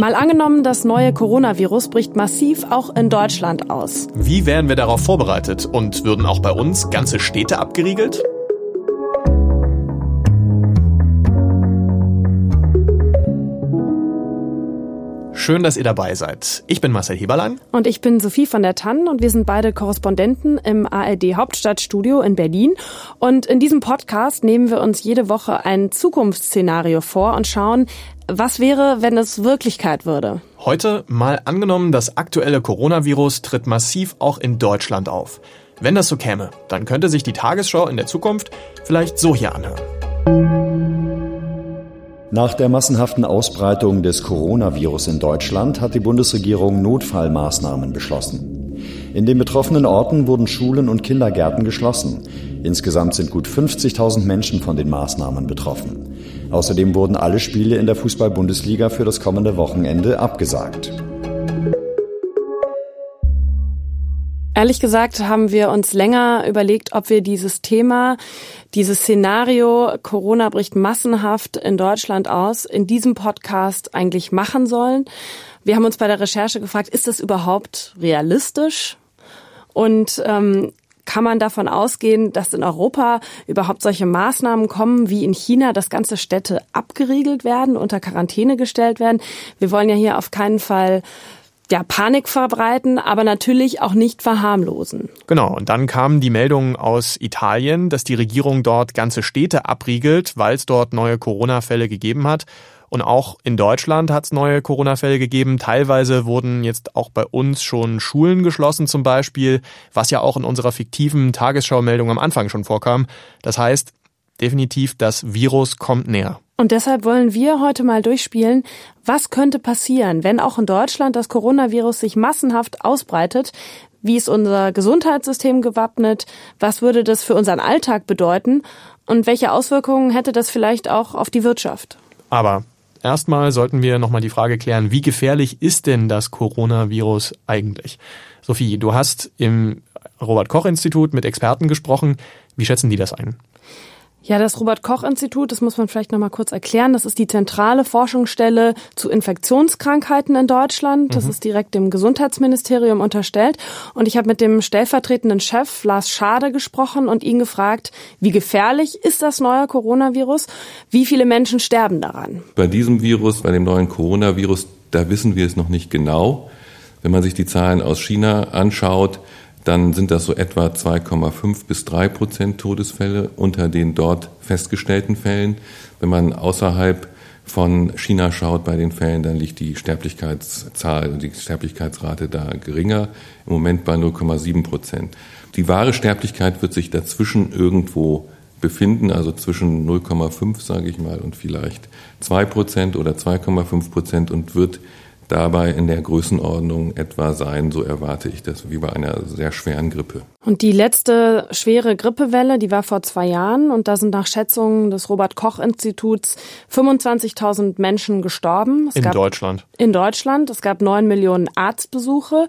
Mal angenommen, das neue Coronavirus bricht massiv auch in Deutschland aus. Wie wären wir darauf vorbereitet und würden auch bei uns ganze Städte abgeriegelt? Schön, dass ihr dabei seid. Ich bin Marcel Heberlein. Und ich bin Sophie von der Tann und wir sind beide Korrespondenten im ARD Hauptstadtstudio in Berlin. Und in diesem Podcast nehmen wir uns jede Woche ein Zukunftsszenario vor und schauen, was wäre, wenn es Wirklichkeit würde. Heute mal angenommen, das aktuelle Coronavirus tritt massiv auch in Deutschland auf. Wenn das so käme, dann könnte sich die Tagesschau in der Zukunft vielleicht so hier anhören. Nach der massenhaften Ausbreitung des Coronavirus in Deutschland hat die Bundesregierung Notfallmaßnahmen beschlossen. In den betroffenen Orten wurden Schulen und Kindergärten geschlossen. Insgesamt sind gut 50.000 Menschen von den Maßnahmen betroffen. Außerdem wurden alle Spiele in der Fußball-Bundesliga für das kommende Wochenende abgesagt. Ehrlich gesagt haben wir uns länger überlegt, ob wir dieses Thema, dieses Szenario, Corona bricht massenhaft in Deutschland aus, in diesem Podcast eigentlich machen sollen. Wir haben uns bei der Recherche gefragt, ist das überhaupt realistisch? Und ähm, kann man davon ausgehen, dass in Europa überhaupt solche Maßnahmen kommen wie in China, dass ganze Städte abgeriegelt werden, unter Quarantäne gestellt werden? Wir wollen ja hier auf keinen Fall ja, Panik verbreiten, aber natürlich auch nicht verharmlosen. Genau, und dann kamen die Meldungen aus Italien, dass die Regierung dort ganze Städte abriegelt, weil es dort neue Corona-Fälle gegeben hat. Und auch in Deutschland hat es neue Corona-Fälle gegeben. Teilweise wurden jetzt auch bei uns schon Schulen geschlossen zum Beispiel, was ja auch in unserer fiktiven Tagesschau-Meldung am Anfang schon vorkam. Das heißt, definitiv, das Virus kommt näher. Und deshalb wollen wir heute mal durchspielen, was könnte passieren, wenn auch in Deutschland das Coronavirus sich massenhaft ausbreitet? Wie ist unser Gesundheitssystem gewappnet? Was würde das für unseren Alltag bedeuten? Und welche Auswirkungen hätte das vielleicht auch auf die Wirtschaft? Aber erstmal sollten wir nochmal die Frage klären, wie gefährlich ist denn das Coronavirus eigentlich? Sophie, du hast im Robert Koch Institut mit Experten gesprochen. Wie schätzen die das ein? Ja, das Robert Koch Institut, das muss man vielleicht noch mal kurz erklären. Das ist die zentrale Forschungsstelle zu Infektionskrankheiten in Deutschland. Das mhm. ist direkt dem Gesundheitsministerium unterstellt. Und ich habe mit dem stellvertretenden Chef Lars Schade gesprochen und ihn gefragt, wie gefährlich ist das neue Coronavirus? Wie viele Menschen sterben daran? Bei diesem Virus, bei dem neuen Coronavirus, da wissen wir es noch nicht genau. Wenn man sich die Zahlen aus China anschaut, dann sind das so etwa 2,5 bis 3 Prozent Todesfälle unter den dort festgestellten Fällen. Wenn man außerhalb von China schaut bei den Fällen, dann liegt die Sterblichkeitszahl, die Sterblichkeitsrate da geringer, im Moment bei 0,7 Prozent. Die wahre Sterblichkeit wird sich dazwischen irgendwo befinden, also zwischen 0,5, sage ich mal, und vielleicht 2 Prozent oder 2,5 Prozent und wird dabei in der Größenordnung etwa sein, so erwarte ich das, wie bei einer sehr schweren Grippe. Und die letzte schwere Grippewelle, die war vor zwei Jahren und da sind nach Schätzungen des Robert Koch Instituts 25.000 Menschen gestorben. Es in Deutschland. In Deutschland. Es gab neun Millionen Arztbesuche.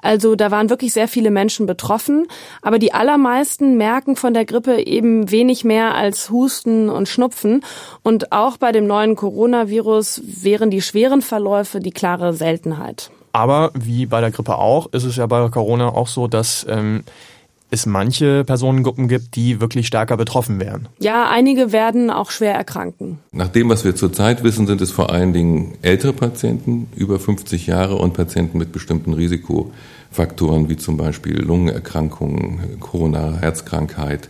Also da waren wirklich sehr viele Menschen betroffen. Aber die allermeisten merken von der Grippe eben wenig mehr als Husten und Schnupfen. Und auch bei dem neuen Coronavirus wären die schweren Verläufe die klare Seltenheit. Aber wie bei der Grippe auch, ist es ja bei Corona auch so, dass ähm, es manche Personengruppen gibt, die wirklich stärker betroffen wären. Ja, einige werden auch schwer erkranken. Nach dem, was wir zurzeit wissen, sind es vor allen Dingen ältere Patienten, über 50 Jahre und Patienten mit bestimmten Risikofaktoren, wie zum Beispiel Lungenerkrankungen, Corona-Herzkrankheit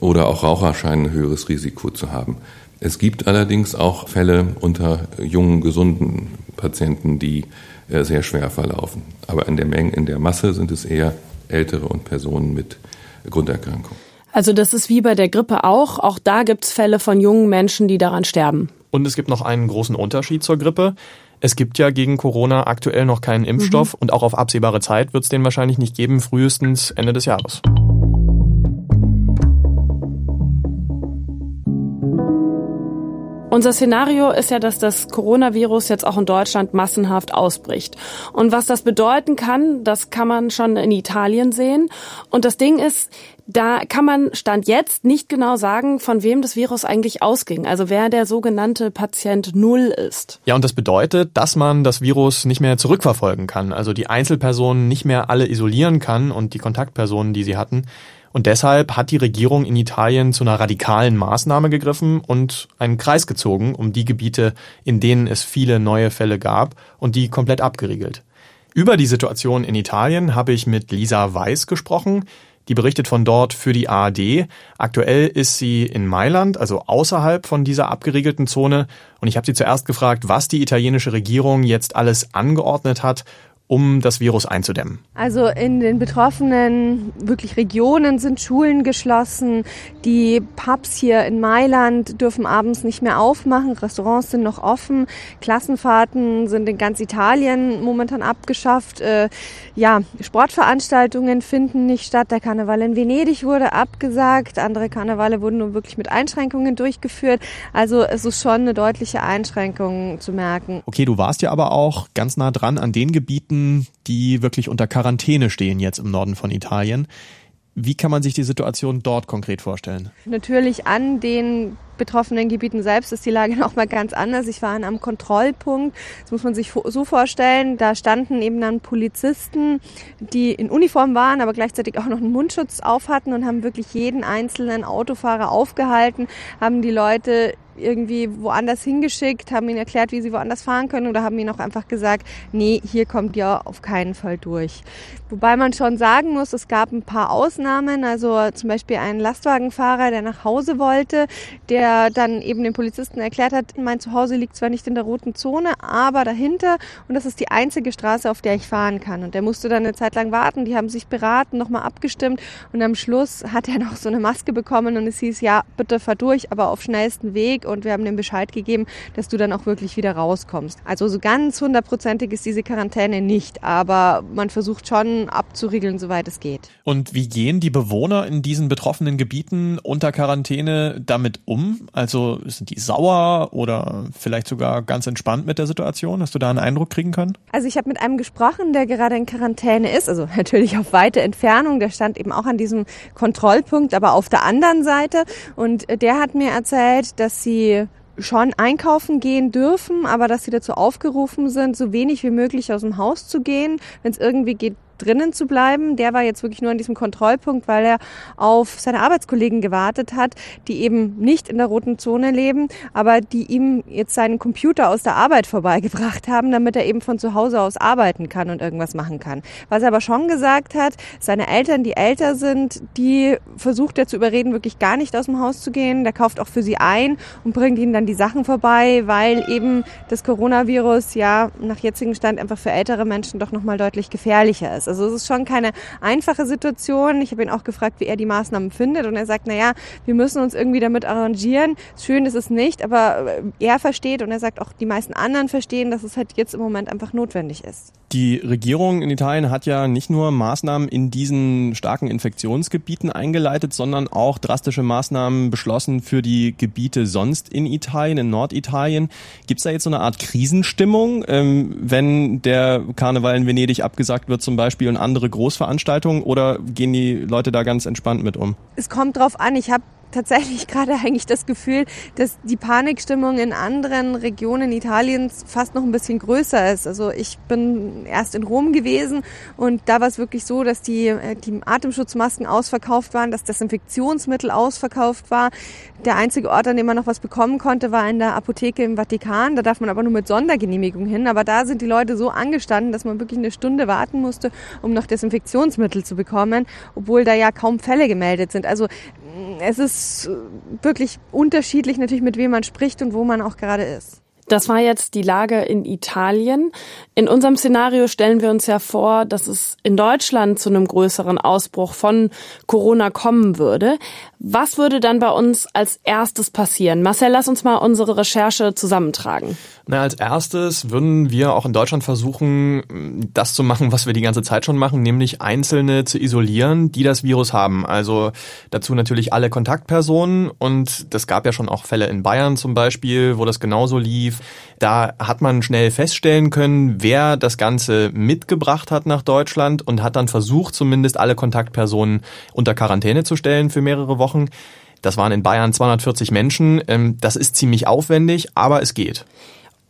oder auch Raucher scheinen ein höheres Risiko zu haben. Es gibt allerdings auch Fälle unter jungen, gesunden Patienten, die äh, sehr schwer verlaufen. Aber in der Menge, in der Masse sind es eher Ältere und Personen mit Grunderkrankung. Also das ist wie bei der Grippe auch. Auch da gibt es Fälle von jungen Menschen, die daran sterben. Und es gibt noch einen großen Unterschied zur Grippe. Es gibt ja gegen Corona aktuell noch keinen Impfstoff mhm. und auch auf absehbare Zeit wird es den wahrscheinlich nicht geben, frühestens Ende des Jahres. Unser Szenario ist ja, dass das Coronavirus jetzt auch in Deutschland massenhaft ausbricht. Und was das bedeuten kann, das kann man schon in Italien sehen. Und das Ding ist, da kann man Stand jetzt nicht genau sagen, von wem das Virus eigentlich ausging. Also wer der sogenannte Patient Null ist. Ja, und das bedeutet, dass man das Virus nicht mehr zurückverfolgen kann. Also die Einzelpersonen nicht mehr alle isolieren kann und die Kontaktpersonen, die sie hatten. Und deshalb hat die Regierung in Italien zu einer radikalen Maßnahme gegriffen und einen Kreis gezogen um die Gebiete, in denen es viele neue Fälle gab und die komplett abgeriegelt. Über die Situation in Italien habe ich mit Lisa Weiß gesprochen. Die berichtet von dort für die ARD. Aktuell ist sie in Mailand, also außerhalb von dieser abgeriegelten Zone. Und ich habe sie zuerst gefragt, was die italienische Regierung jetzt alles angeordnet hat, um das Virus einzudämmen? Also in den betroffenen wirklich Regionen sind Schulen geschlossen. Die Pubs hier in Mailand dürfen abends nicht mehr aufmachen. Restaurants sind noch offen. Klassenfahrten sind in ganz Italien momentan abgeschafft. Äh, ja, Sportveranstaltungen finden nicht statt. Der Karneval in Venedig wurde abgesagt. Andere Karnevale wurden nur wirklich mit Einschränkungen durchgeführt. Also es ist schon eine deutliche Einschränkung zu merken. Okay, du warst ja aber auch ganz nah dran an den Gebieten, Gebieten, die wirklich unter Quarantäne stehen jetzt im Norden von Italien. Wie kann man sich die Situation dort konkret vorstellen? Natürlich an den betroffenen Gebieten selbst ist die Lage noch mal ganz anders. Ich war an einem Kontrollpunkt. Das muss man sich so vorstellen. Da standen eben dann Polizisten, die in Uniform waren, aber gleichzeitig auch noch einen Mundschutz auf hatten und haben wirklich jeden einzelnen Autofahrer aufgehalten, haben die Leute irgendwie woanders hingeschickt, haben ihnen erklärt, wie sie woanders fahren können oder haben ihnen auch einfach gesagt, nee, hier kommt ihr auf keinen Fall durch. Wobei man schon sagen muss, es gab ein paar Ausnahmen, also zum Beispiel ein Lastwagenfahrer, der nach Hause wollte, der dann eben den Polizisten erklärt hat, mein Zuhause liegt zwar nicht in der roten Zone, aber dahinter und das ist die einzige Straße, auf der ich fahren kann. Und der musste dann eine Zeit lang warten, die haben sich beraten, nochmal abgestimmt und am Schluss hat er noch so eine Maske bekommen und es hieß, ja, bitte fahr durch, aber auf schnellsten Weg und wir haben dem Bescheid gegeben, dass du dann auch wirklich wieder rauskommst. Also so ganz hundertprozentig ist diese Quarantäne nicht, aber man versucht schon abzuriegeln, soweit es geht. Und wie gehen die Bewohner in diesen betroffenen Gebieten unter Quarantäne damit um? Also sind die sauer oder vielleicht sogar ganz entspannt mit der Situation? Hast du da einen Eindruck kriegen können? Also ich habe mit einem gesprochen, der gerade in Quarantäne ist, also natürlich auf weite Entfernung, der stand eben auch an diesem Kontrollpunkt, aber auf der anderen Seite und der hat mir erzählt, dass sie sie schon einkaufen gehen dürfen, aber dass sie dazu aufgerufen sind, so wenig wie möglich aus dem Haus zu gehen. Wenn es irgendwie geht, drinnen zu bleiben. Der war jetzt wirklich nur an diesem Kontrollpunkt, weil er auf seine Arbeitskollegen gewartet hat, die eben nicht in der roten Zone leben, aber die ihm jetzt seinen Computer aus der Arbeit vorbeigebracht haben, damit er eben von zu Hause aus arbeiten kann und irgendwas machen kann. Was er aber schon gesagt hat, seine Eltern, die älter sind, die versucht er zu überreden, wirklich gar nicht aus dem Haus zu gehen. Der kauft auch für sie ein und bringt ihnen dann die Sachen vorbei, weil eben das Coronavirus ja nach jetzigem Stand einfach für ältere Menschen doch nochmal deutlich gefährlicher ist. Also es ist schon keine einfache Situation. Ich habe ihn auch gefragt, wie er die Maßnahmen findet und er sagt, naja, wir müssen uns irgendwie damit arrangieren. Schön ist es nicht, aber er versteht und er sagt auch, die meisten anderen verstehen, dass es halt jetzt im Moment einfach notwendig ist. Die Regierung in Italien hat ja nicht nur Maßnahmen in diesen starken Infektionsgebieten eingeleitet, sondern auch drastische Maßnahmen beschlossen für die Gebiete sonst in Italien, in Norditalien. Gibt es da jetzt so eine Art Krisenstimmung, ähm, wenn der Karneval in Venedig abgesagt wird zum Beispiel und andere Großveranstaltungen oder gehen die Leute da ganz entspannt mit um? Es kommt drauf an. Ich habe tatsächlich gerade eigentlich das Gefühl, dass die Panikstimmung in anderen Regionen Italiens fast noch ein bisschen größer ist. Also ich bin erst in Rom gewesen und da war es wirklich so, dass die, äh, die Atemschutzmasken ausverkauft waren, dass Desinfektionsmittel ausverkauft war. Der einzige Ort, an dem man noch was bekommen konnte, war in der Apotheke im Vatikan. Da darf man aber nur mit Sondergenehmigung hin. Aber da sind die Leute so angestanden, dass man wirklich eine Stunde warten musste, um noch Desinfektionsmittel zu bekommen, obwohl da ja kaum Fälle gemeldet sind. Also es ist wirklich unterschiedlich natürlich, mit wem man spricht und wo man auch gerade ist. Das war jetzt die Lage in Italien. In unserem Szenario stellen wir uns ja vor, dass es in Deutschland zu einem größeren Ausbruch von Corona kommen würde. Was würde dann bei uns als erstes passieren? Marcel, lass uns mal unsere Recherche zusammentragen. Na, als erstes würden wir auch in Deutschland versuchen, das zu machen, was wir die ganze Zeit schon machen, nämlich Einzelne zu isolieren, die das Virus haben. Also dazu natürlich alle Kontaktpersonen und das gab ja schon auch Fälle in Bayern zum Beispiel, wo das genauso lief. Da hat man schnell feststellen können, wer das Ganze mitgebracht hat nach Deutschland und hat dann versucht, zumindest alle Kontaktpersonen unter Quarantäne zu stellen für mehrere Wochen. Das waren in Bayern 240 Menschen. Ähm, das ist ziemlich aufwendig, aber es geht.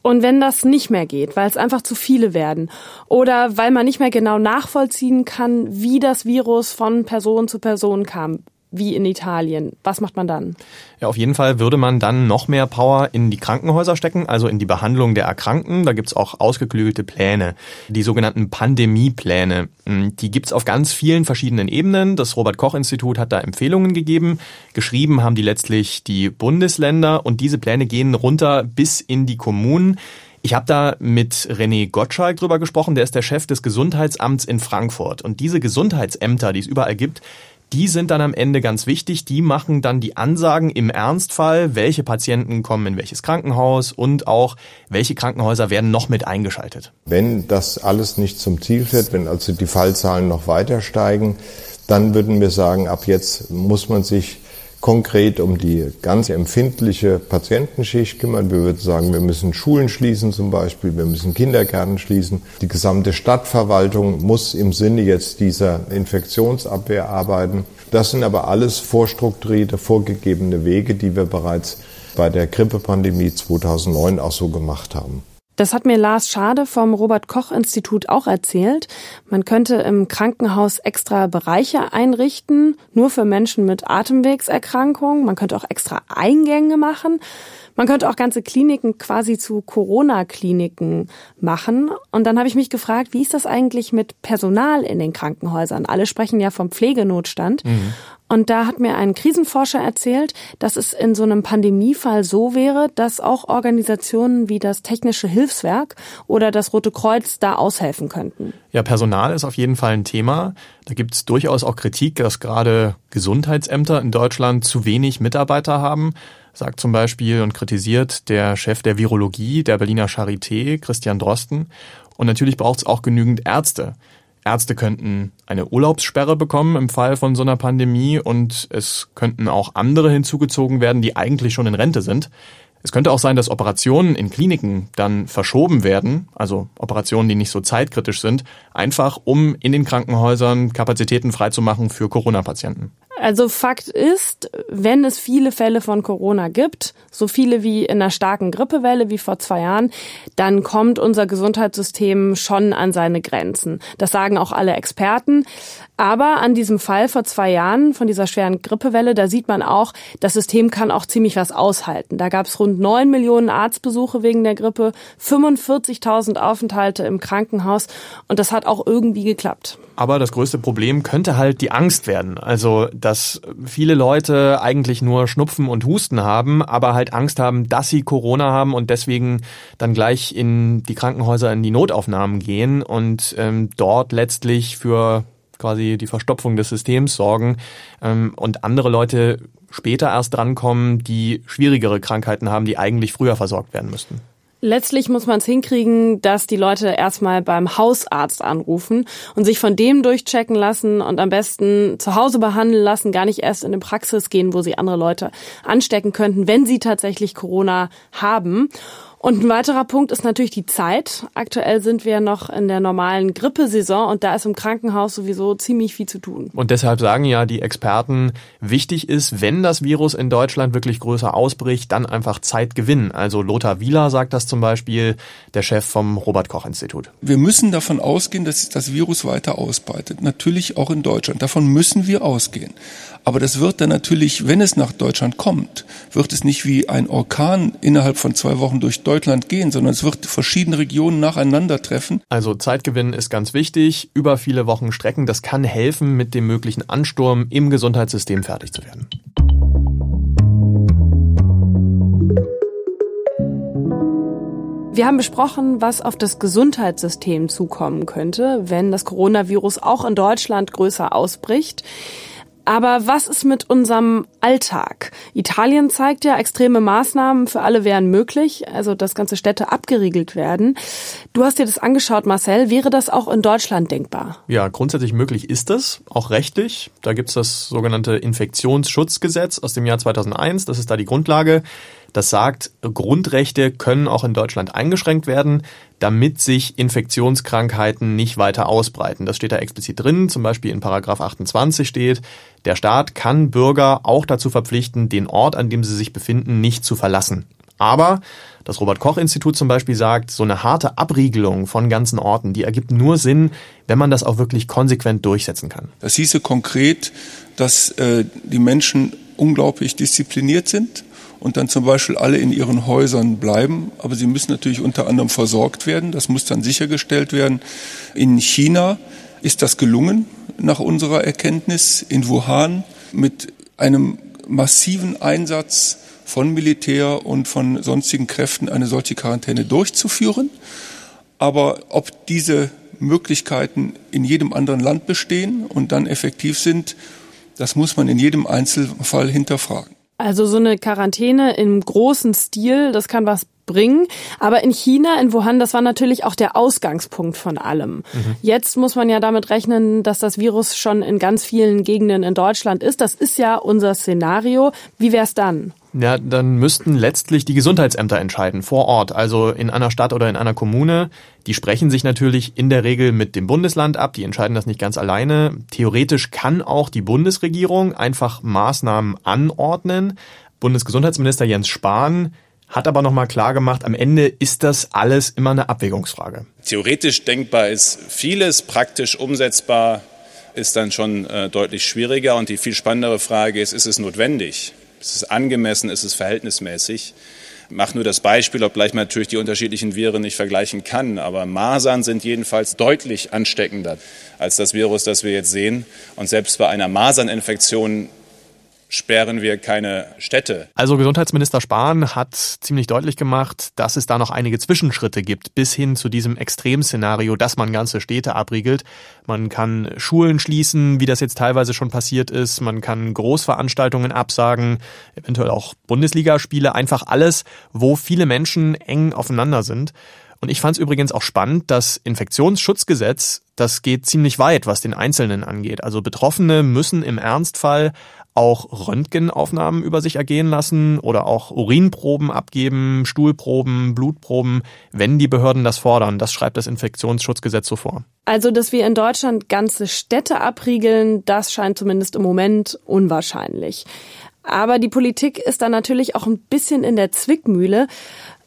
Und wenn das nicht mehr geht, weil es einfach zu viele werden oder weil man nicht mehr genau nachvollziehen kann, wie das Virus von Person zu Person kam, wie in Italien. Was macht man dann? Ja, auf jeden Fall würde man dann noch mehr Power in die Krankenhäuser stecken, also in die Behandlung der Erkrankten. Da gibt's auch ausgeklügelte Pläne, die sogenannten Pandemiepläne. Hm, die gibt's auf ganz vielen verschiedenen Ebenen. Das Robert Koch Institut hat da Empfehlungen gegeben. Geschrieben haben die letztlich die Bundesländer und diese Pläne gehen runter bis in die Kommunen. Ich habe da mit René Gottschalk drüber gesprochen, der ist der Chef des Gesundheitsamts in Frankfurt. Und diese Gesundheitsämter, die es überall gibt, die sind dann am Ende ganz wichtig. Die machen dann die Ansagen im Ernstfall, welche Patienten kommen in welches Krankenhaus und auch welche Krankenhäuser werden noch mit eingeschaltet. Wenn das alles nicht zum Ziel führt, wenn also die Fallzahlen noch weiter steigen, dann würden wir sagen, ab jetzt muss man sich konkret um die ganz empfindliche Patientenschicht kümmern. Wir würden sagen, wir müssen Schulen schließen zum Beispiel, wir müssen Kindergärten schließen. Die gesamte Stadtverwaltung muss im Sinne jetzt dieser Infektionsabwehr arbeiten. Das sind aber alles vorstrukturierte, vorgegebene Wege, die wir bereits bei der Grippepandemie 2009 auch so gemacht haben. Das hat mir Lars Schade vom Robert Koch Institut auch erzählt. Man könnte im Krankenhaus extra Bereiche einrichten, nur für Menschen mit Atemwegserkrankungen. Man könnte auch extra Eingänge machen. Man könnte auch ganze Kliniken quasi zu Corona-Kliniken machen. Und dann habe ich mich gefragt, wie ist das eigentlich mit Personal in den Krankenhäusern? Alle sprechen ja vom Pflegenotstand. Mhm. Und da hat mir ein Krisenforscher erzählt, dass es in so einem Pandemiefall so wäre, dass auch Organisationen wie das Technische Hilfswerk oder das Rote Kreuz da aushelfen könnten. Ja, Personal ist auf jeden Fall ein Thema. Da gibt es durchaus auch Kritik, dass gerade Gesundheitsämter in Deutschland zu wenig Mitarbeiter haben sagt zum Beispiel und kritisiert der Chef der Virologie der Berliner Charité, Christian Drosten. Und natürlich braucht es auch genügend Ärzte. Ärzte könnten eine Urlaubssperre bekommen im Fall von so einer Pandemie und es könnten auch andere hinzugezogen werden, die eigentlich schon in Rente sind. Es könnte auch sein, dass Operationen in Kliniken dann verschoben werden, also Operationen, die nicht so zeitkritisch sind, einfach um in den Krankenhäusern Kapazitäten freizumachen für Corona-Patienten. Also Fakt ist, wenn es viele Fälle von Corona gibt, so viele wie in einer starken Grippewelle wie vor zwei Jahren, dann kommt unser Gesundheitssystem schon an seine Grenzen. Das sagen auch alle Experten. Aber an diesem Fall vor zwei Jahren von dieser schweren Grippewelle, da sieht man auch, das System kann auch ziemlich was aushalten. Da gab es rund neun Millionen Arztbesuche wegen der Grippe, 45.000 Aufenthalte im Krankenhaus und das hat auch irgendwie geklappt. Aber das größte Problem könnte halt die Angst werden. Also, dass viele Leute eigentlich nur Schnupfen und Husten haben, aber halt Angst haben, dass sie Corona haben und deswegen dann gleich in die Krankenhäuser in die Notaufnahmen gehen und ähm, dort letztlich für quasi die Verstopfung des Systems sorgen ähm, und andere Leute später erst drankommen, die schwierigere Krankheiten haben, die eigentlich früher versorgt werden müssten. Letztlich muss man es hinkriegen, dass die Leute erstmal beim Hausarzt anrufen und sich von dem durchchecken lassen und am besten zu Hause behandeln lassen, gar nicht erst in eine Praxis gehen, wo sie andere Leute anstecken könnten, wenn sie tatsächlich Corona haben. Und ein weiterer Punkt ist natürlich die Zeit. Aktuell sind wir noch in der normalen Grippesaison und da ist im Krankenhaus sowieso ziemlich viel zu tun. Und deshalb sagen ja die Experten, wichtig ist, wenn das Virus in Deutschland wirklich größer ausbricht, dann einfach Zeit gewinnen. Also Lothar Wieler sagt das zum Beispiel, der Chef vom Robert Koch Institut. Wir müssen davon ausgehen, dass sich das Virus weiter ausbreitet. Natürlich auch in Deutschland. Davon müssen wir ausgehen. Aber das wird dann natürlich, wenn es nach Deutschland kommt, wird es nicht wie ein Orkan innerhalb von zwei Wochen durch Deutschland gehen, sondern es wird verschiedene Regionen nacheinander treffen. Also Zeitgewinn ist ganz wichtig. Über viele Wochen strecken, das kann helfen, mit dem möglichen Ansturm im Gesundheitssystem fertig zu werden. Wir haben besprochen, was auf das Gesundheitssystem zukommen könnte, wenn das Coronavirus auch in Deutschland größer ausbricht. Aber was ist mit unserem Alltag? Italien zeigt ja, extreme Maßnahmen für alle wären möglich, also dass ganze Städte abgeriegelt werden. Du hast dir das angeschaut, Marcel. Wäre das auch in Deutschland denkbar? Ja, grundsätzlich möglich ist das, auch rechtlich. Da gibt's das sogenannte Infektionsschutzgesetz aus dem Jahr 2001. Das ist da die Grundlage. Das sagt, Grundrechte können auch in Deutschland eingeschränkt werden, damit sich Infektionskrankheiten nicht weiter ausbreiten. Das steht da explizit drin. Zum Beispiel in Paragraph 28 steht, der Staat kann Bürger auch dazu verpflichten, den Ort, an dem sie sich befinden, nicht zu verlassen. Aber das Robert Koch Institut zum Beispiel sagt, so eine harte Abriegelung von ganzen Orten, die ergibt nur Sinn, wenn man das auch wirklich konsequent durchsetzen kann. Das hieße konkret, dass äh, die Menschen unglaublich diszipliniert sind und dann zum Beispiel alle in ihren Häusern bleiben. Aber sie müssen natürlich unter anderem versorgt werden. Das muss dann sichergestellt werden. In China ist das gelungen, nach unserer Erkenntnis, in Wuhan mit einem massiven Einsatz von Militär und von sonstigen Kräften eine solche Quarantäne durchzuführen. Aber ob diese Möglichkeiten in jedem anderen Land bestehen und dann effektiv sind, das muss man in jedem Einzelfall hinterfragen. Also so eine Quarantäne im großen Stil, das kann was bringen. Aber in China, in Wuhan, das war natürlich auch der Ausgangspunkt von allem. Mhm. Jetzt muss man ja damit rechnen, dass das Virus schon in ganz vielen Gegenden in Deutschland ist. Das ist ja unser Szenario. Wie wäre es dann? Ja, dann müssten letztlich die Gesundheitsämter entscheiden, vor Ort, also in einer Stadt oder in einer Kommune. Die sprechen sich natürlich in der Regel mit dem Bundesland ab, die entscheiden das nicht ganz alleine. Theoretisch kann auch die Bundesregierung einfach Maßnahmen anordnen. Bundesgesundheitsminister Jens Spahn hat aber nochmal klar gemacht, am Ende ist das alles immer eine Abwägungsfrage. Theoretisch denkbar ist vieles, praktisch umsetzbar ist dann schon äh, deutlich schwieriger. Und die viel spannendere Frage ist, ist es notwendig? Ist es angemessen? Ist es verhältnismäßig? Ich mache nur das Beispiel, obgleich man natürlich die unterschiedlichen Viren nicht vergleichen kann. Aber Masern sind jedenfalls deutlich ansteckender als das Virus, das wir jetzt sehen. Und selbst bei einer Maserninfektion sperren wir keine Städte. Also Gesundheitsminister Spahn hat ziemlich deutlich gemacht, dass es da noch einige Zwischenschritte gibt, bis hin zu diesem Extremszenario, dass man ganze Städte abriegelt. Man kann Schulen schließen, wie das jetzt teilweise schon passiert ist. Man kann Großveranstaltungen absagen, eventuell auch Bundesligaspiele, einfach alles, wo viele Menschen eng aufeinander sind. Und ich fand es übrigens auch spannend, das Infektionsschutzgesetz, das geht ziemlich weit, was den Einzelnen angeht. Also Betroffene müssen im Ernstfall auch Röntgenaufnahmen über sich ergehen lassen oder auch Urinproben abgeben, Stuhlproben, Blutproben, wenn die Behörden das fordern. Das schreibt das Infektionsschutzgesetz so vor. Also, dass wir in Deutschland ganze Städte abriegeln, das scheint zumindest im Moment unwahrscheinlich. Aber die Politik ist dann natürlich auch ein bisschen in der Zwickmühle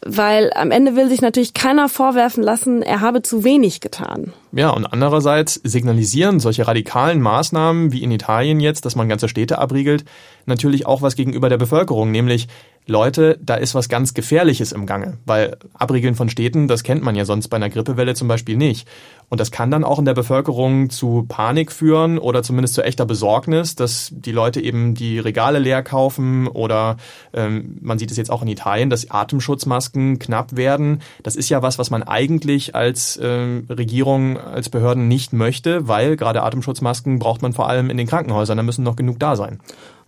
weil am Ende will sich natürlich keiner vorwerfen lassen, er habe zu wenig getan. Ja, und andererseits signalisieren solche radikalen Maßnahmen wie in Italien jetzt, dass man ganze Städte abriegelt, natürlich auch was gegenüber der Bevölkerung, nämlich Leute, da ist was ganz Gefährliches im Gange, weil Abriegeln von Städten, das kennt man ja sonst bei einer Grippewelle zum Beispiel nicht. Und das kann dann auch in der Bevölkerung zu Panik führen oder zumindest zu echter Besorgnis, dass die Leute eben die Regale leer kaufen oder ähm, man sieht es jetzt auch in Italien, dass Atemschutzmasken knapp werden. Das ist ja was, was man eigentlich als äh, Regierung, als Behörden nicht möchte, weil gerade Atemschutzmasken braucht man vor allem in den Krankenhäusern, da müssen noch genug da sein.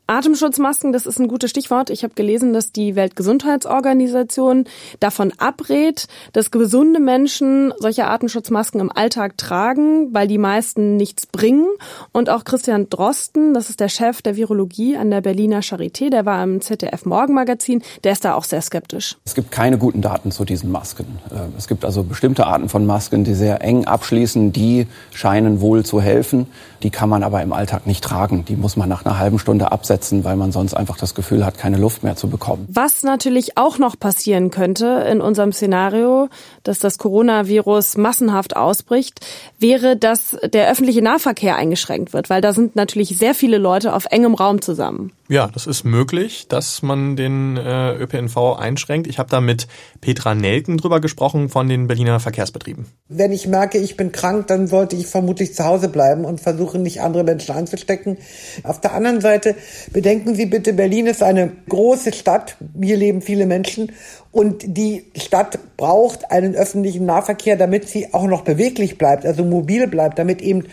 Atemschutzmasken, das ist ein gutes Stichwort. Ich habe gelesen, dass die Weltgesundheitsorganisation davon abrät, dass gesunde Menschen solche Atemschutzmasken im Alltag tragen, weil die meisten nichts bringen. Und auch Christian Drosten, das ist der Chef der Virologie an der Berliner Charité, der war im ZDF Morgenmagazin, der ist da auch sehr skeptisch. Es gibt keine guten Daten zu diesen Masken. Äh, es gibt also bestimmte Arten von Masken, die sehr eng abschließen, die scheinen wohl zu helfen. Die kann man aber im Alltag nicht tragen. Die muss man nach einer halben Stunde absetzen, weil man sonst einfach das Gefühl hat, keine Luft mehr zu bekommen. Was natürlich auch noch passieren könnte in unserem Szenario, dass das Coronavirus massenhaft ausbricht, wäre, dass der öffentliche Nahverkehr eingeschränkt wird, weil da sind natürlich sehr viele Leute auf engem Raum zusammen. Ja, das ist möglich, dass man den äh, ÖPNV einschränkt. Ich habe da mit Petra Nelken drüber gesprochen von den Berliner Verkehrsbetrieben. Wenn ich merke, ich bin krank, dann sollte ich vermutlich zu Hause bleiben und versuchen, nicht andere Menschen anzustecken. Auf der anderen Seite bedenken Sie bitte, Berlin ist eine große Stadt. Hier leben viele Menschen und die Stadt braucht einen öffentlichen Nahverkehr, damit sie auch noch beweglich bleibt, also mobil bleibt, damit eben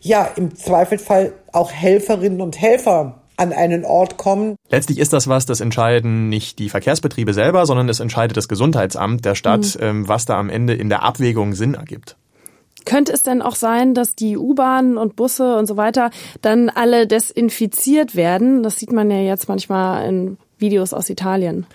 ja im Zweifelsfall auch Helferinnen und Helfer an einen Ort kommen. Letztlich ist das was, das entscheiden nicht die Verkehrsbetriebe selber, sondern es entscheidet das Gesundheitsamt der Stadt, mhm. was da am Ende in der Abwägung Sinn ergibt. Könnte es denn auch sein, dass die U-Bahnen und Busse und so weiter dann alle desinfiziert werden? Das sieht man ja jetzt manchmal in Videos aus Italien.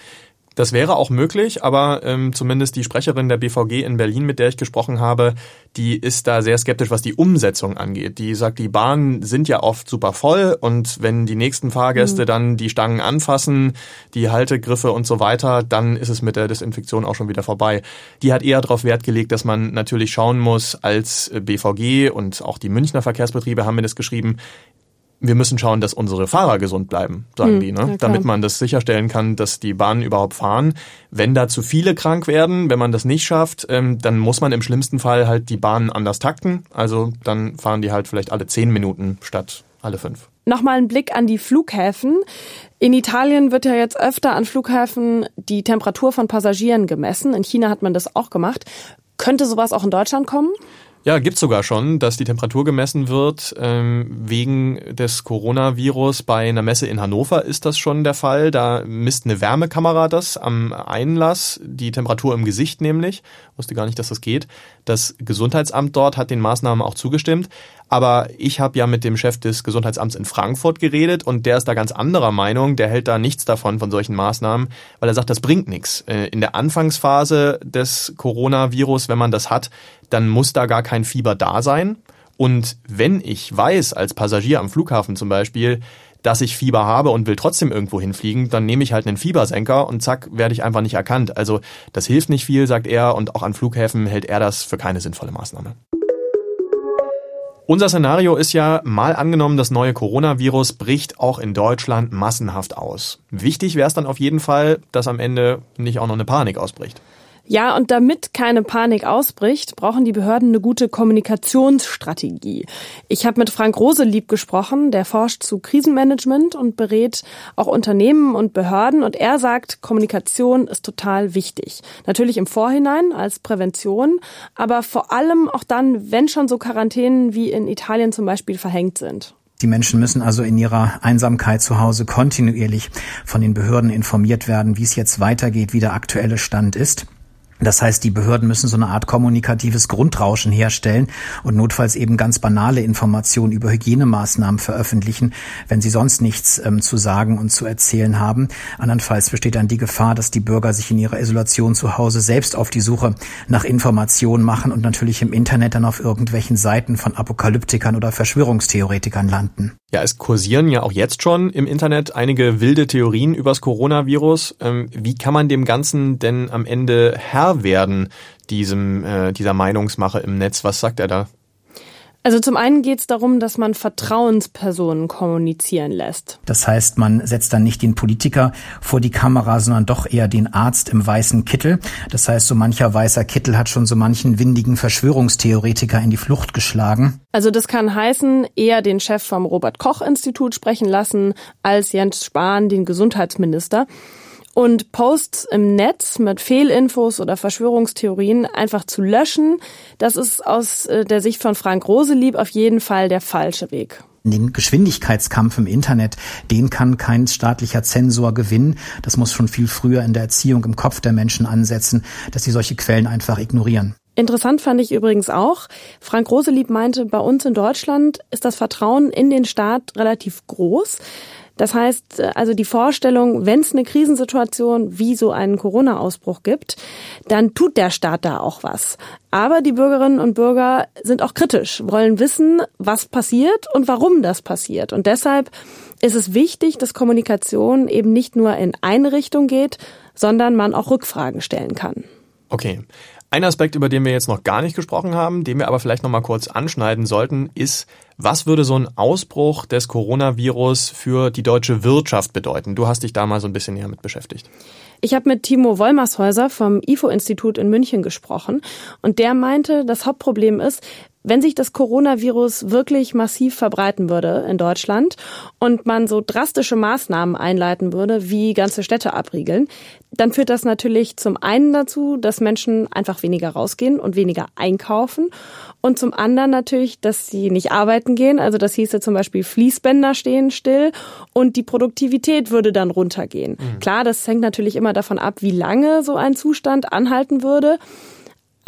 Das wäre auch möglich, aber ähm, zumindest die Sprecherin der BVG in Berlin, mit der ich gesprochen habe, die ist da sehr skeptisch, was die Umsetzung angeht. Die sagt, die Bahnen sind ja oft super voll und wenn die nächsten Fahrgäste mhm. dann die Stangen anfassen, die Haltegriffe und so weiter, dann ist es mit der Desinfektion auch schon wieder vorbei. Die hat eher darauf Wert gelegt, dass man natürlich schauen muss, als BVG und auch die Münchner Verkehrsbetriebe haben mir das geschrieben, wir müssen schauen, dass unsere Fahrer gesund bleiben, sagen hm, die, ne? damit man das sicherstellen kann, dass die Bahnen überhaupt fahren. Wenn da zu viele krank werden, wenn man das nicht schafft, ähm, dann muss man im schlimmsten Fall halt die Bahnen anders takten. Also dann fahren die halt vielleicht alle zehn Minuten statt alle fünf. Nochmal ein Blick an die Flughäfen. In Italien wird ja jetzt öfter an Flughäfen die Temperatur von Passagieren gemessen. In China hat man das auch gemacht. Könnte sowas auch in Deutschland kommen? Ja, gibt's sogar schon, dass die Temperatur gemessen wird. Ähm, wegen des Coronavirus bei einer Messe in Hannover ist das schon der Fall. Da misst eine Wärmekamera das am Einlass, die Temperatur im Gesicht nämlich. Wusste gar nicht, dass das geht. Das Gesundheitsamt dort hat den Maßnahmen auch zugestimmt. Aber ich habe ja mit dem Chef des Gesundheitsamts in Frankfurt geredet und der ist da ganz anderer Meinung. Der hält da nichts davon von solchen Maßnahmen, weil er sagt, das bringt nichts. Äh, in der Anfangsphase des Coronavirus, wenn man das hat, dann muss da gar kein Fieber da sein. Und wenn ich weiß, als Passagier am Flughafen zum Beispiel, dass ich Fieber habe und will trotzdem irgendwo hinfliegen, dann nehme ich halt einen Fiebersenker und zack, werde ich einfach nicht erkannt. Also das hilft nicht viel, sagt er, und auch an Flughäfen hält er das für keine sinnvolle Maßnahme. Unser Szenario ist ja mal angenommen, das neue Coronavirus bricht auch in Deutschland massenhaft aus. Wichtig wäre es dann auf jeden Fall, dass am Ende nicht auch noch eine Panik ausbricht. Ja, und damit keine Panik ausbricht, brauchen die Behörden eine gute Kommunikationsstrategie. Ich habe mit Frank Roselieb gesprochen, der forscht zu Krisenmanagement und berät auch Unternehmen und Behörden und er sagt, Kommunikation ist total wichtig. Natürlich im Vorhinein als Prävention, aber vor allem auch dann, wenn schon so Quarantänen wie in Italien zum Beispiel verhängt sind. Die Menschen müssen also in ihrer Einsamkeit zu Hause kontinuierlich von den Behörden informiert werden, wie es jetzt weitergeht, wie der aktuelle Stand ist. Das heißt, die Behörden müssen so eine Art kommunikatives Grundrauschen herstellen und notfalls eben ganz banale Informationen über Hygienemaßnahmen veröffentlichen, wenn sie sonst nichts ähm, zu sagen und zu erzählen haben. Andernfalls besteht dann die Gefahr, dass die Bürger sich in ihrer Isolation zu Hause selbst auf die Suche nach Informationen machen und natürlich im Internet dann auf irgendwelchen Seiten von Apokalyptikern oder Verschwörungstheoretikern landen. Ja, es kursieren ja auch jetzt schon im Internet einige wilde Theorien übers Coronavirus. Ähm, wie kann man dem Ganzen denn am Ende Herr werden, diesem, äh, dieser Meinungsmache im Netz. Was sagt er da? Also zum einen geht es darum, dass man Vertrauenspersonen kommunizieren lässt. Das heißt, man setzt dann nicht den Politiker vor die Kamera, sondern doch eher den Arzt im weißen Kittel. Das heißt, so mancher weißer Kittel hat schon so manchen windigen Verschwörungstheoretiker in die Flucht geschlagen. Also das kann heißen, eher den Chef vom Robert Koch Institut sprechen lassen als Jens Spahn, den Gesundheitsminister und Posts im Netz mit Fehlinfos oder Verschwörungstheorien einfach zu löschen, das ist aus äh, der Sicht von Frank Roselieb auf jeden Fall der falsche Weg. Den Geschwindigkeitskampf im Internet, den kann kein staatlicher Zensor gewinnen. Das muss schon viel früher in der Erziehung im Kopf der Menschen ansetzen, dass sie solche Quellen einfach ignorieren. Interessant fand ich übrigens auch, Frank Roselieb meinte, bei uns in Deutschland ist das Vertrauen in den Staat relativ groß. Das heißt, äh, also die Vorstellung, wenn es eine Krisensituation wie so einen Corona-Ausbruch gibt, dann tut der Staat da auch was. Aber die Bürgerinnen und Bürger sind auch kritisch, wollen wissen, was passiert und warum das passiert. Und deshalb ist es wichtig, dass Kommunikation eben nicht nur in eine Richtung geht, sondern man auch Rückfragen stellen kann. Okay. Ein Aspekt, über den wir jetzt noch gar nicht gesprochen haben, den wir aber vielleicht noch mal kurz anschneiden sollten, ist, was würde so ein Ausbruch des Coronavirus für die deutsche Wirtschaft bedeuten? Du hast dich da mal so ein bisschen näher mit beschäftigt. Ich habe mit Timo Wollmershäuser vom IFO-Institut in München gesprochen und der meinte, das Hauptproblem ist, wenn sich das Coronavirus wirklich massiv verbreiten würde in Deutschland und man so drastische Maßnahmen einleiten würde, wie ganze Städte abriegeln, dann führt das natürlich zum einen dazu, dass Menschen einfach weniger rausgehen und weniger einkaufen und zum anderen natürlich, dass sie nicht arbeiten gehen. Also das hieße zum Beispiel Fließbänder stehen still und die Produktivität würde dann runtergehen. Mhm. Klar, das hängt natürlich immer davon ab, wie lange so ein Zustand anhalten würde.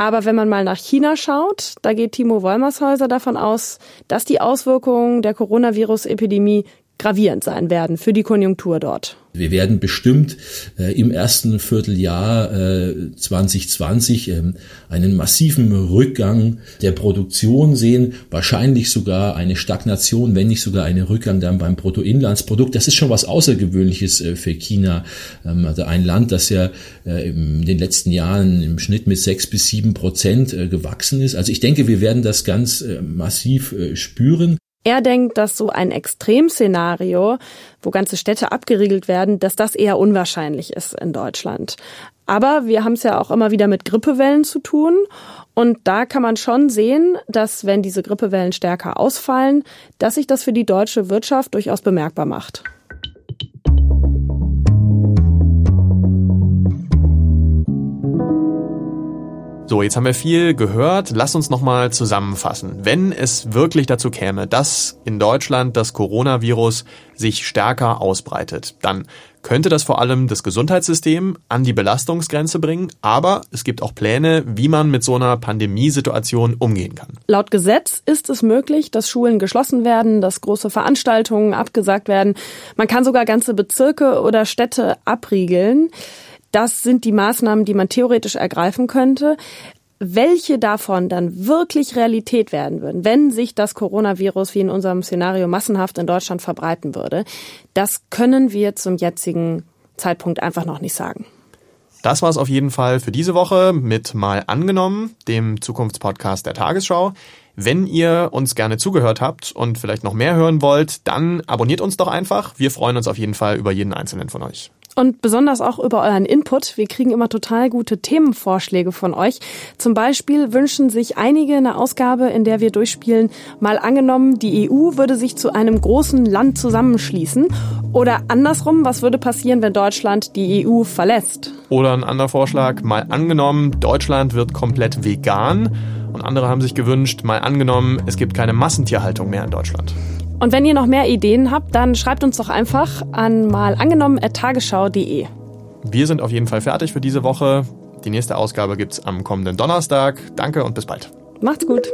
Aber wenn man mal nach China schaut, da geht Timo Wollmershäuser davon aus, dass die Auswirkungen der Coronavirus-Epidemie gravierend sein werden für die Konjunktur dort. Wir werden bestimmt äh, im ersten Vierteljahr äh, 2020 äh, einen massiven Rückgang der Produktion sehen, wahrscheinlich sogar eine Stagnation, wenn nicht sogar einen Rückgang dann beim Bruttoinlandsprodukt. Das ist schon was Außergewöhnliches äh, für China, ähm, also ein Land, das ja äh, in den letzten Jahren im Schnitt mit sechs bis sieben Prozent äh, gewachsen ist. Also ich denke, wir werden das ganz massiv spüren. Er denkt, dass so ein Extremszenario, wo ganze Städte abgeriegelt werden, dass das eher unwahrscheinlich ist in Deutschland. Aber wir haben es ja auch immer wieder mit Grippewellen zu tun. Und da kann man schon sehen, dass wenn diese Grippewellen stärker ausfallen, dass sich das für die deutsche Wirtschaft durchaus bemerkbar macht. So, jetzt haben wir viel gehört. Lass uns nochmal zusammenfassen. Wenn es wirklich dazu käme, dass in Deutschland das Coronavirus sich stärker ausbreitet, dann könnte das vor allem das Gesundheitssystem an die Belastungsgrenze bringen, aber es gibt auch Pläne, wie man mit so einer Pandemiesituation umgehen kann. Laut Gesetz ist es möglich, dass Schulen geschlossen werden, dass große Veranstaltungen abgesagt werden. Man kann sogar ganze Bezirke oder Städte abriegeln. Das sind die Maßnahmen, die man theoretisch ergreifen könnte. Welche davon dann wirklich Realität werden würden, wenn sich das Coronavirus wie in unserem Szenario massenhaft in Deutschland verbreiten würde, das können wir zum jetzigen Zeitpunkt einfach noch nicht sagen. Das war es auf jeden Fall für diese Woche mit Mal angenommen, dem Zukunftspodcast der Tagesschau. Wenn ihr uns gerne zugehört habt und vielleicht noch mehr hören wollt, dann abonniert uns doch einfach. Wir freuen uns auf jeden Fall über jeden einzelnen von euch und besonders auch über euren Input. Wir kriegen immer total gute Themenvorschläge von euch. Zum Beispiel wünschen sich einige eine Ausgabe, in der wir durchspielen, mal angenommen, die EU würde sich zu einem großen Land zusammenschließen. Oder andersrum, was würde passieren, wenn Deutschland die EU verlässt? Oder ein anderer Vorschlag, mal angenommen, Deutschland wird komplett vegan. Und andere haben sich gewünscht, mal angenommen, es gibt keine Massentierhaltung mehr in Deutschland. Und wenn ihr noch mehr Ideen habt, dann schreibt uns doch einfach an mal angenommen.tagesschau.de. Wir sind auf jeden Fall fertig für diese Woche. Die nächste Ausgabe gibt's am kommenden Donnerstag. Danke und bis bald. Macht's gut.